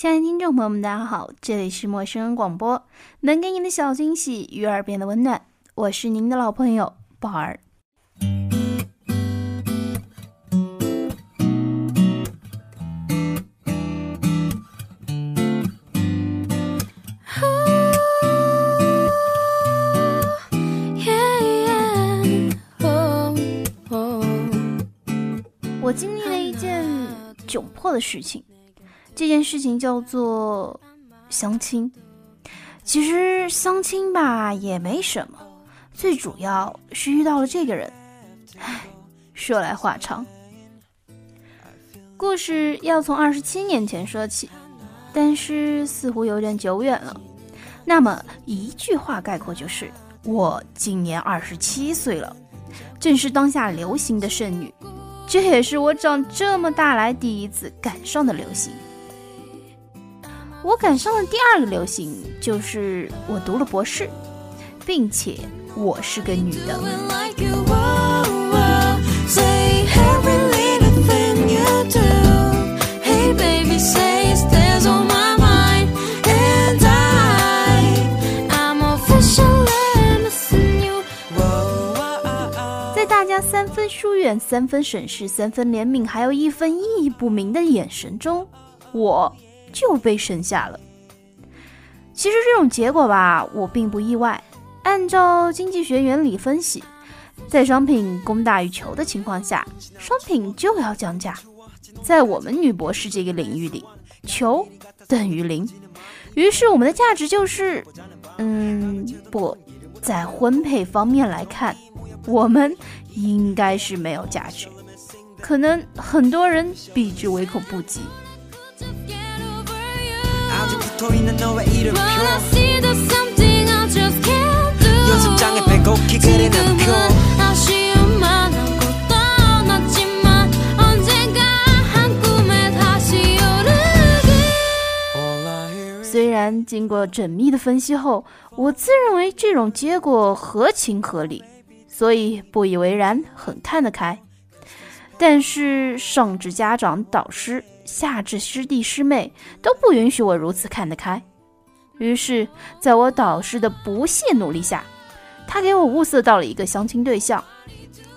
亲爱的听众朋友们，大家好，这里是陌生人广播，能给你的小惊喜与耳边的温暖，我是您的老朋友宝儿。我经历了一件窘迫的事情，这件事情叫做相亲。其实相亲吧也没什么，最主要是遇到了这个人。唉，说来话长，故事要从二十七年前说起，但是似乎有点久远了。那么一句话概括就是：我今年二十七岁了，正是当下流行的剩女。这也是我长这么大来第一次赶上的流行。我赶上了第二个流行就是我读了博士，并且我是个女的。在大家三分疏远，三分审视，三分怜悯，还有一分意义不明的眼神中，我就被省下了。其实这种结果吧，我并不意外。按照经济学原理分析，在商品供大于求的情况下，商品就要降价。在我们女博士这个领域里，求等于零，于是我们的价值就是，嗯，不在婚配方面来看。我们应该是没有价值，可能很多人避之唯恐不及。虽然经过缜密的分析后，我自认为这种结果合情合理。所以不以为然，很看得开。但是上至家长、导师，下至师弟师妹，都不允许我如此看得开。于是，在我导师的不懈努力下，他给我物色到了一个相亲对象。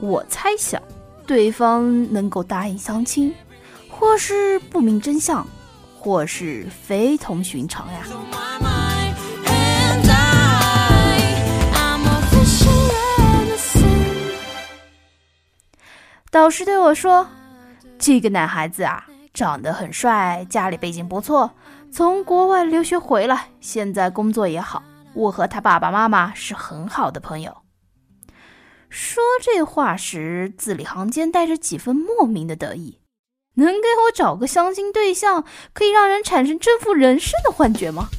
我猜想，对方能够答应相亲，或是不明真相，或是非同寻常呀。导师对我说：“这个男孩子啊，长得很帅，家里背景不错，从国外留学回来，现在工作也好。我和他爸爸妈妈是很好的朋友。”说这话时，字里行间带着几分莫名的得意。能给我找个相亲对象，可以让人产生征服人生的幻觉吗？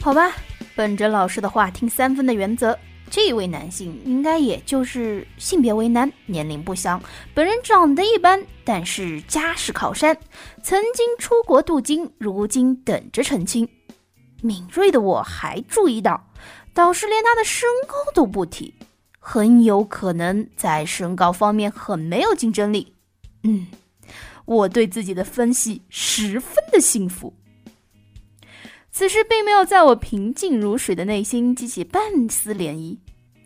好吧。本着老师的话听三分的原则，这位男性应该也就是性别为男，年龄不详，本人长得一般，但是家世靠山，曾经出国镀金，如今等着成亲。敏锐的我还注意到，导师连他的身高都不提，很有可能在身高方面很没有竞争力。嗯，我对自己的分析十分的幸福。此时并没有在我平静如水的内心激起半丝涟漪，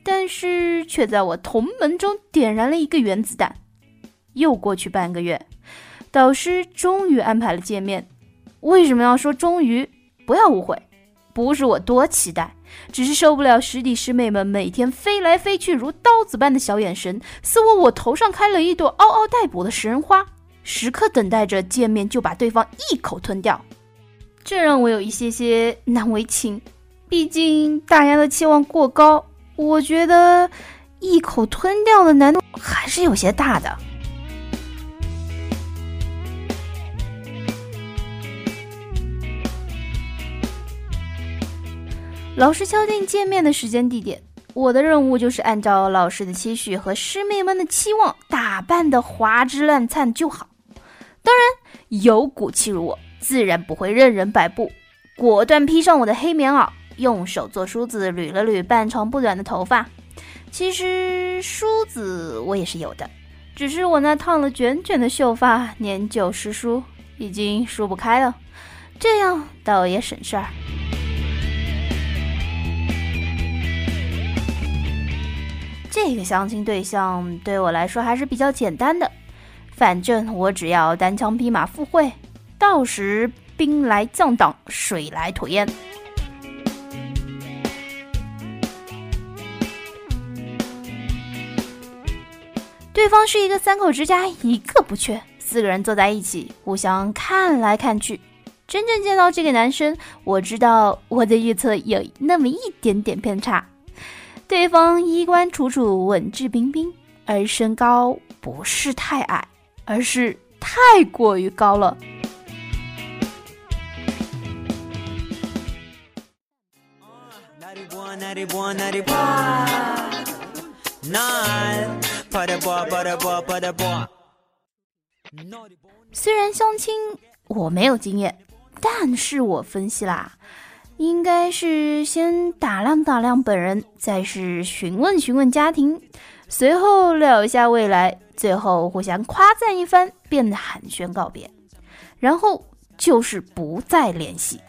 但是却在我同门中点燃了一个原子弹。又过去半个月，导师终于安排了见面。为什么要说终于？不要误会，不是我多期待，只是受不了师弟师妹们每天飞来飞去如刀子般的小眼神，似乎我头上开了一朵嗷嗷待哺的食人花，时刻等待着见面就把对方一口吞掉。这让我有一些些难为情，毕竟大家的期望过高，我觉得一口吞掉的难度还是有些大的。老师敲定见面的时间地点，我的任务就是按照老师的期许和师妹们的期望打扮的花枝乱颤就好。当然，有骨气如我。自然不会任人摆布，果断披上我的黑棉袄，用手做梳子捋了捋半长不短的头发，其实梳子我也是有的，只是我那烫了卷卷的秀发年久失梳，已经梳不开了，这样倒也省事儿。这个相亲对象对我来说还是比较简单的，反正我只要单枪匹马赴会，到时兵来将挡，水来土掩。对方是一个三口之家，一个不缺，四个人坐在一起，互相看来看去。真正见到这个男生，我知道我的预测有那么一点点偏差。对方衣冠楚楚，文质彬彬，而身高不是太矮，而是太过于高了。虽然相亲我没有经验，但是我分析啦。应该是先打量打量本人，再是询问询问家庭，随后聊一下未来，最后互相夸赞一番，便寒暄告别，然后就是不再联系。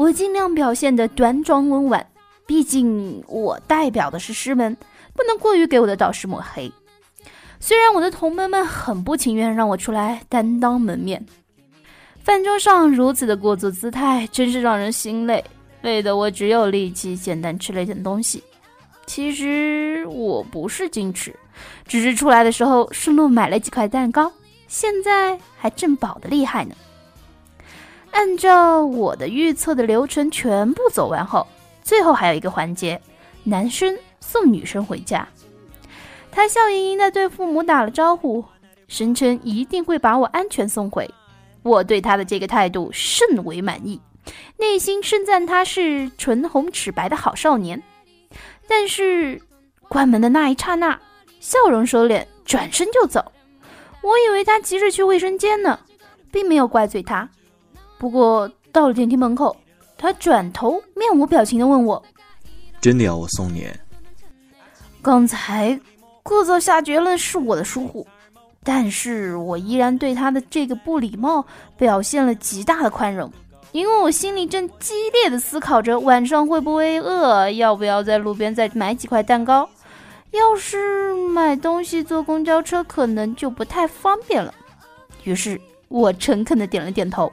我尽量表现的端庄温婉，毕竟我代表的是师门，不能过于给我的导师抹黑。虽然我的同门们很不情愿让我出来担当门面。饭桌上如此的过作姿态，真是让人心累，累得我只有力气简单吃了一点东西。其实我不是矜持，只是出来的时候顺路买了几块蛋糕，现在还正饱的厉害呢。按照我的预测的流程全部走完后，最后还有一个环节，男生送女生回家。他笑盈盈的对父母打了招呼，声称一定会把我安全送回。我对他的这个态度甚为满意，内心称赞他是唇红齿白的好少年。但是关门的那一刹那，笑容收敛，转身就走。我以为他急着去卫生间呢，并没有怪罪他。不过到了电梯门口，他转头面无表情地问我：“真的要我送你？”刚才各自下结论是我的疏忽。但是我依然对他的这个不礼貌表现了极大的宽容，因为我心里正激烈的思考着晚上会不会饿，要不要在路边再买几块蛋糕。要是买东西坐公交车可能就不太方便了。于是我诚恳的点了点头，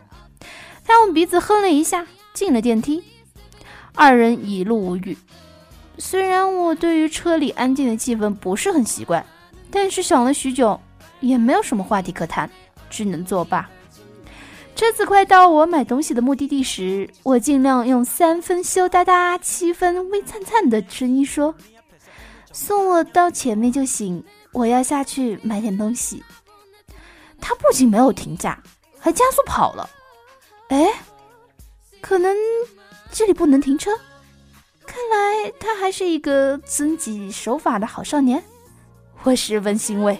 他用鼻子哼了一下，进了电梯。二人一路无语。虽然我对于车里安静的气氛不是很习惯，但是想了许久。也没有什么话题可谈，只能作罢。车子快到我买东西的目的地时，我尽量用三分羞答答、七分微灿灿的声音说：“送我到前面就行，我要下去买点东西。”他不仅没有停下，还加速跑了。哎，可能这里不能停车？看来他还是一个遵纪守法的好少年，我十分欣慰。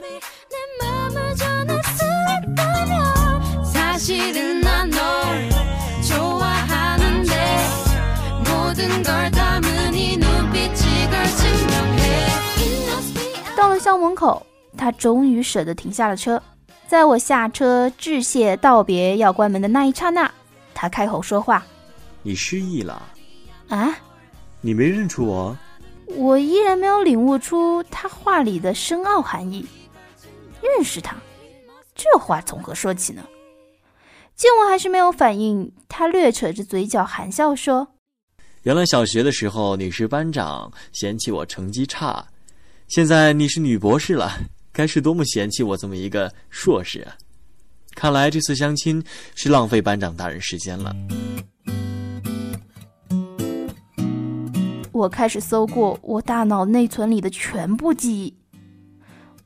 到了校门口，他终于舍得停下了车。在我下车致谢道别要关门的那一刹那，他开口说话：“你失忆了啊？你没认出我？”我依然没有领悟出他话里的深奥含义。认识他，这话从何说起呢？见我还是没有反应，他略扯着嘴角含笑说：“原来小学的时候你是班长，嫌弃我成绩差，现在你是女博士了，该是多么嫌弃我这么一个硕士啊！看来这次相亲是浪费班长大人时间了。”我开始搜过我大脑内存里的全部记忆。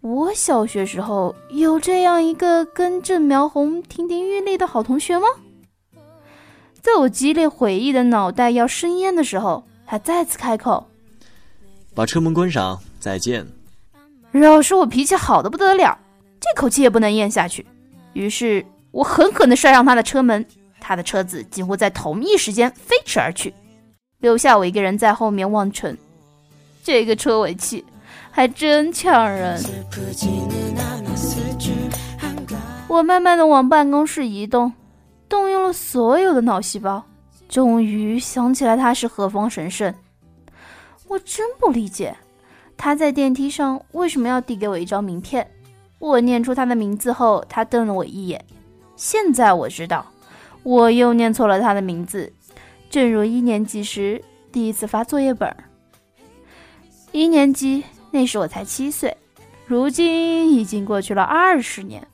我小学时候有这样一个根正苗红、亭亭玉立的好同学吗？在我激烈回忆的脑袋要生烟的时候，他再次开口：“把车门关上，再见。”饶是我脾气好的不得了，这口气也不能咽下去。于是我狠狠地摔上他的车门，他的车子几乎在同一时间飞驰而去，留下我一个人在后面望尘。这个车尾气还真呛人。我慢慢的往办公室移动，动用了所有的脑细胞，终于想起来他是何方神圣。我真不理解，他在电梯上为什么要递给我一张名片？我念出他的名字后，他瞪了我一眼。现在我知道，我又念错了他的名字。正如一年级时第一次发作业本。一年级那时我才七岁，如今已经过去了二十年。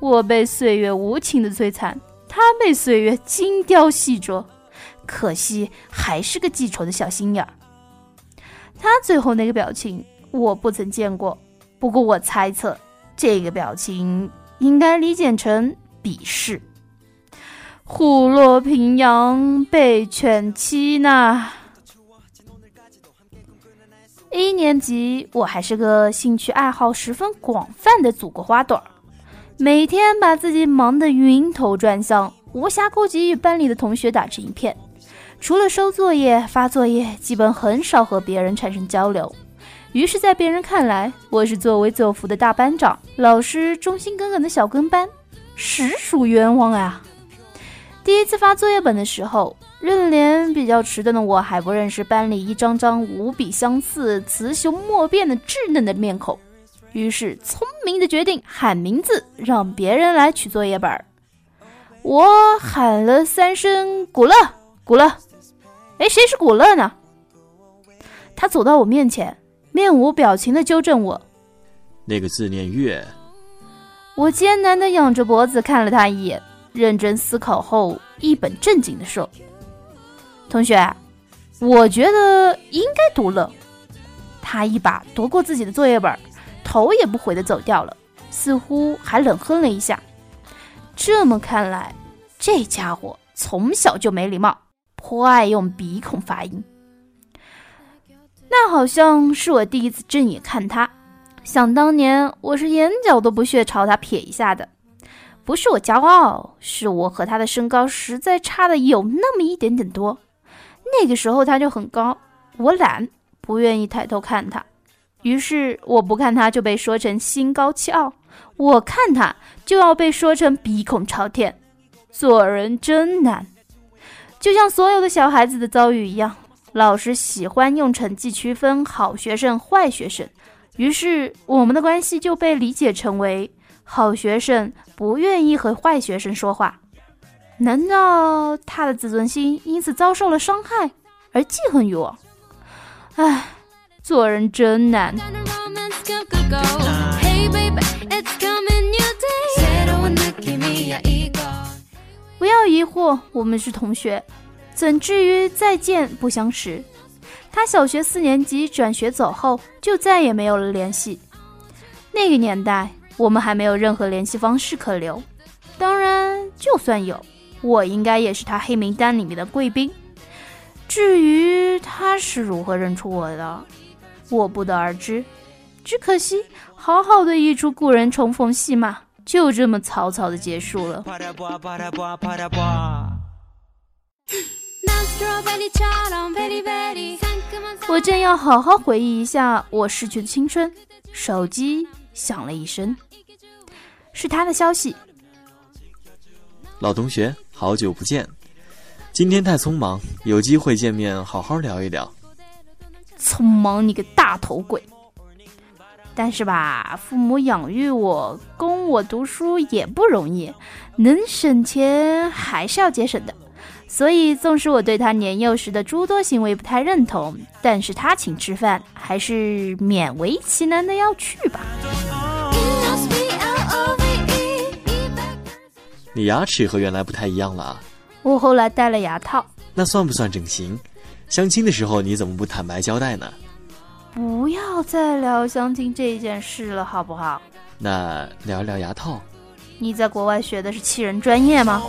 我被岁月无情的摧残，他被岁月精雕细琢，可惜还是个记仇的小心眼儿。他最后那个表情我不曾见过，不过我猜测这个表情应该理解成鄙视。虎落平阳被犬欺呐。一年级我还是个兴趣爱好十分广泛的祖国花朵。每天把自己忙得晕头转向，无暇顾及与班里的同学打成一片。除了收作业、发作业，基本很少和别人产生交流。于是，在别人看来，我是作威作福的大班长，老师忠心耿耿的小跟班，实属冤枉啊！第一次发作业本的时候，认脸比较迟钝的我还不认识班里一张张无比相似、雌雄莫辨的稚嫩的面孔。于是，聪明的决定喊名字，让别人来取作业本儿。我喊了三声“古乐，古乐”，哎，谁是古乐呢？他走到我面前，面无表情的纠正我：“那个字念月。”我艰难的仰着脖子看了他一眼，认真思考后，一本正经的说：“同学，我觉得应该读乐。”他一把夺过自己的作业本。头也不回的走掉了，似乎还冷哼了一下。这么看来，这家伙从小就没礼貌，颇爱用鼻孔发音。那好像是我第一次正眼看他。想当年，我是眼角都不屑朝他瞥一下的。不是我骄傲，是我和他的身高实在差的有那么一点点多。那个时候他就很高，我懒，不愿意抬头看他。于是我不看他就被说成心高气傲，我看他就要被说成鼻孔朝天。做人真难，就像所有的小孩子的遭遇一样。老师喜欢用成绩区分好学生、坏学生，于是我们的关系就被理解成为好学生不愿意和坏学生说话。难道他的自尊心因此遭受了伤害而记恨于我？唉。做人真难。不要疑惑，我们是同学，怎至于再见不相识？他小学四年级转学走后，就再也没有了联系。那个年代，我们还没有任何联系方式可留。当然，就算有，我应该也是他黑名单里面的贵宾。至于他是如何认出我的？我不得而知，只可惜，好好的一出故人重逢戏码，就这么草草的结束了。我正要好好回忆一下我逝去的青春，手机响了一声，是他的消息。老同学，好久不见，今天太匆忙，有机会见面好好聊一聊。匆忙，你个大头鬼！但是吧，父母养育我，供我读书也不容易，能省钱还是要节省的。所以，纵使我对他年幼时的诸多行为不太认同，但是他请吃饭，还是勉为其难的要去吧。你牙齿和原来不太一样了啊！我后来戴了牙套，那算不算整形？相亲的时候你怎么不坦白交代呢？不要再聊相亲这件事了，好不好？那聊一聊牙套。你在国外学的是气人专业吗？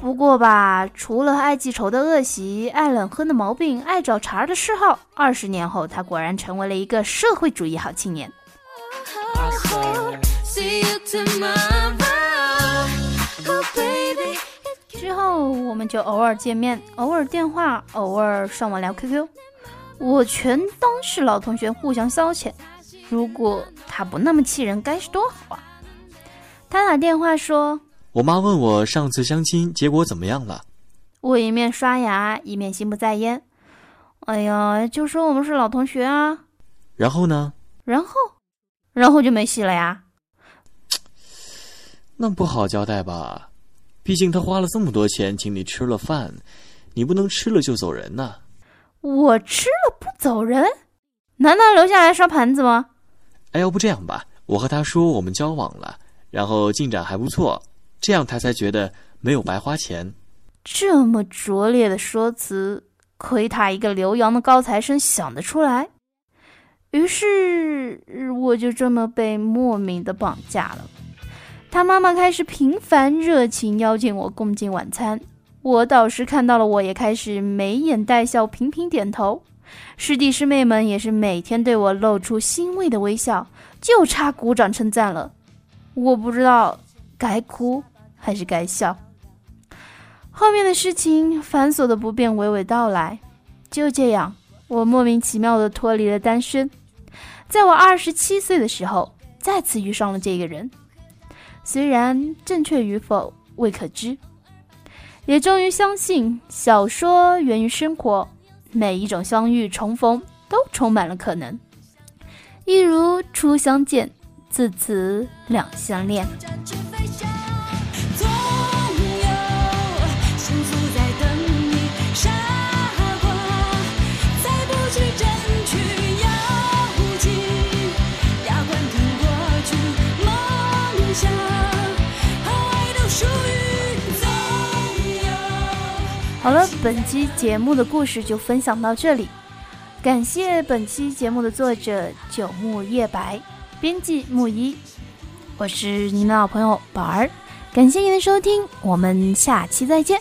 不过吧，除了爱记仇的恶习、爱冷哼的毛病、爱找茬的嗜好，二十年后他果然成为了一个社会主义好青年。之后我们就偶尔见面，偶尔电话，偶尔上网聊 QQ，我全当是老同学互相消遣。如果他不那么气人，该是多好啊！他打电话说：“我妈问我上次相亲结果怎么样了。”我一面刷牙一面心不在焉。哎呀，就说我们是老同学啊。然后呢？然后，然后就没戏了呀。那不好交代吧？毕竟他花了这么多钱请你吃了饭，你不能吃了就走人呐。我吃了不走人？难道留下来刷盘子吗？哎，要不这样吧，我和他说我们交往了，然后进展还不错，这样他才觉得没有白花钱。这么拙劣的说辞，亏他一个留洋的高材生想得出来。于是我就这么被莫名的绑架了。他妈妈开始频繁热情邀请我共进晚餐，我导师看到了，我也开始眉眼带笑，频频点头。师弟师妹们也是每天对我露出欣慰的微笑，就差鼓掌称赞了。我不知道该哭还是该笑。后面的事情繁琐的不便娓娓道来。就这样，我莫名其妙的脱离了单身。在我二十七岁的时候，再次遇上了这个人，虽然正确与否未可知，也终于相信小说源于生活。每一种相遇重逢都充满了可能，一如初相见，自此两相恋。好了，本期节目的故事就分享到这里。感谢本期节目的作者九木叶白，编辑木一，我是您的老朋友宝儿。感谢您的收听，我们下期再见。